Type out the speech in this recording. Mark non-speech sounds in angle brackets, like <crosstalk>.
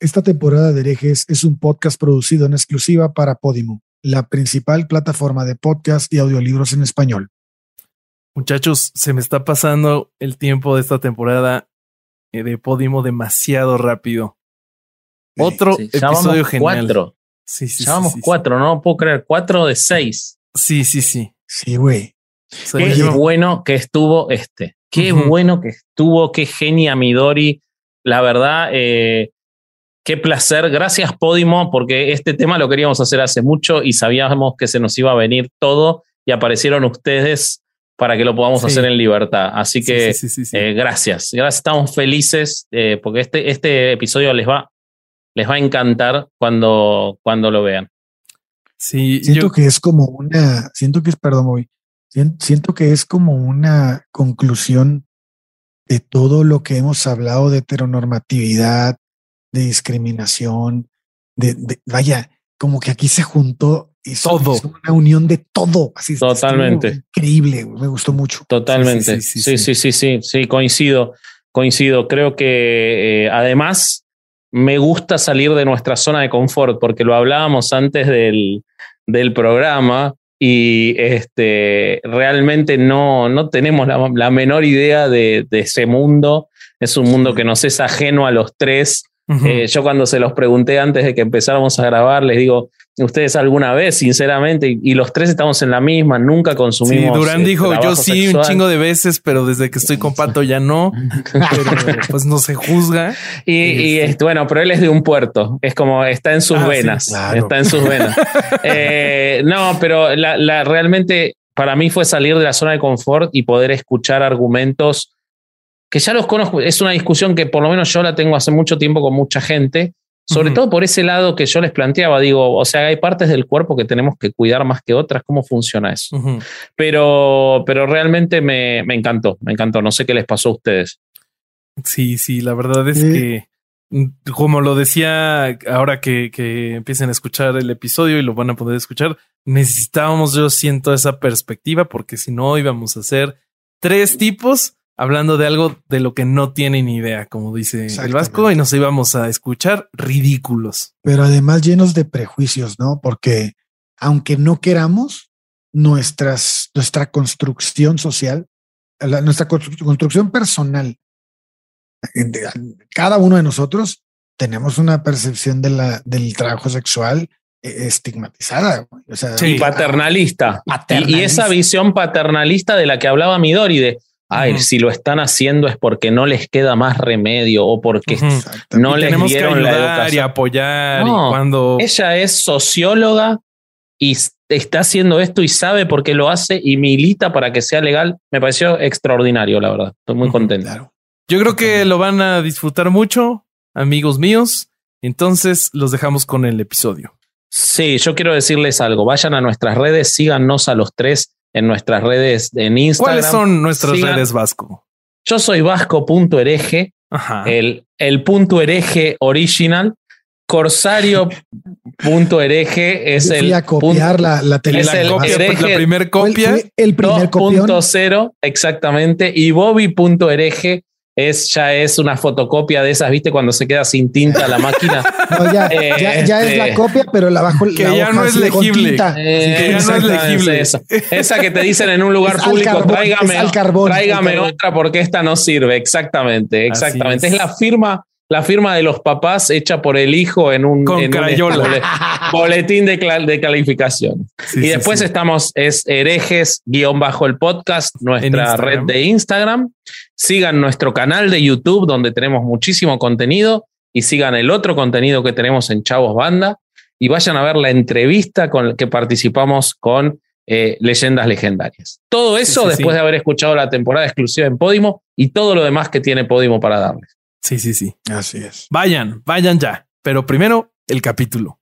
Esta temporada de herejes es un podcast producido en exclusiva para Podimo, la principal plataforma de podcast y audiolibros en español. Muchachos, se me está pasando el tiempo de esta temporada eh, de Podimo demasiado rápido. Otro Sí, ya episodio vamos genial. Cuatro. Sí, sí, ya vamos sí, sí, cuatro, no puedo creer. Cuatro de seis. Sí, sí, sí. Sí, güey. Qué yo- bueno que estuvo este. Qué bueno que estuvo. Qué genia Midori. La verdad, eh, qué placer. Gracias, Podimo, porque este tema lo queríamos hacer hace mucho y sabíamos que se nos iba a venir todo y aparecieron ustedes para que lo podamos Sí. hacer en libertad. Así sí, que sí, sí, sí, sí. Eh, gracias, gracias. Estamos felices eh, porque este, este episodio les va, les va a encantar cuando, cuando lo vean. Sí, Siento yo- que es como una, siento que es, perdón, sien- siento que es como una conclusión de todo lo que hemos hablado de heteronormatividad, de discriminación, de, de- vaya, como que aquí se juntó y Todo. hizo una unión de todo. Así Totalmente. increíble, me gustó mucho. Totalmente. Sí, sí, Sí, sí, sí, sí, sí, sí, coincido, coincido. Creo que eh, además me gusta salir de nuestra zona de confort porque lo hablábamos antes del, del programa y este, realmente no, no tenemos la, la menor idea de, de ese mundo. Es un mundo que nos es ajeno a los tres. Ujú. Eh, yo cuando se los pregunté antes de que empezáramos a grabar, les digo, ustedes alguna vez, sinceramente, y, y los tres estamos en la misma, nunca Sí, consumimos. Durán eh, dijo, yo sí, un sexual". chingo de veces, pero desde que estoy con Pato ya no, pero pues no se juzga. Y, y, Este. este, bueno, pero él es de un puerto, es como está en sus Ah, sí, venas, claro. está en sus venas. <laughs> Eh, no, pero la, la- realmente para mí fue salir de la zona de confort y poder escuchar argumentos que ya los conozco. Es una discusión que por lo menos yo la tengo hace mucho tiempo con mucha gente, sobre todo por ese lado que yo les planteaba. Digo, o sea, hay partes del cuerpo que tenemos que cuidar más que otras. ¿Cómo funciona eso? Pero, pero realmente me, me encantó, me encantó. No sé qué les pasó a ustedes. Sí, sí, la verdad es que, mm, como lo decía, ahora que, que empiecen a escuchar el episodio y lo van a poder escuchar, necesitábamos, yo siento, esa perspectiva, porque si no íbamos a ser tres tipos hablando de algo de lo que no tienen idea, como dice el. Vasco, y nos íbamos a escuchar ridículos. pero además llenos de prejuicios, ¿no? Porque aunque no queramos, nuestras, nuestra construcción social, la- nuestra constru- construcción personal, cada uno de nosotros tenemos una percepción de la, del trabajo sexual eh, estigmatizada. O sea, Sí. Y paternalista. Y, y esa visión paternalista de la que hablaba Midori, de, ay, si lo están haciendo es porque no les queda más remedio o porque no Y les tenemos que dieron la ayudar y educación. apoyar No, y cuando Ella es socióloga y está haciendo esto y sabe por qué lo hace y milita para que sea legal. Me pareció extraordinario, la verdad. Estoy muy contento. Claro. Yo creo que lo van a disfrutar mucho, amigos míos. Entonces los dejamos con el episodio. Sí, yo quiero decirles algo. Vayan a nuestras redes, síganos a los tres en nuestras redes en Instagram. ¿Cuáles son nuestras Sigan- redes Vasco? Yo soy vasco.hereje. Ajá. el, el punto hereje original, corsario.hereje es Yo fui el a copiar la, la Es televisión. el la, copia, hereje- la primer copia. fue el primer copión. 2.0, exactamente, y bobby.hereje es, ya es una fotocopia de esas, ¿viste? Cuando se queda sin tinta la máquina. <laughs> No, ya, Eh, ya, ya es la este- copia, pero la bajo Que la ya hoja no es legible. tinta. Eh, que ya no es exactamente legible. Esa, esa que te dicen en un <laughs> lugar Es público, carbón, tráigame, es al carbón, tráigame otra porque esta no sirve. Exactamente, exactamente. es. Es. la firma, la firma de los papás hecha por el hijo en un, Con en un bole- boletín de, calificación. Sí, y sí, después sí. estamos, es herejes guion bajo el podcast, nuestra red de Instagram. Sigan nuestro canal de YouTube donde tenemos muchísimo contenido y sigan el otro contenido que tenemos en Chavos Banda y vayan a ver la entrevista con que participamos con eh, Leyendas Legendarias. Todo eso sí, después sí. de haber escuchado la temporada exclusiva en Podimo y todo lo demás que tiene Podimo para darles. Sí, sí, sí. Así es. Vayan, vayan ya. Pero primero, el capítulo.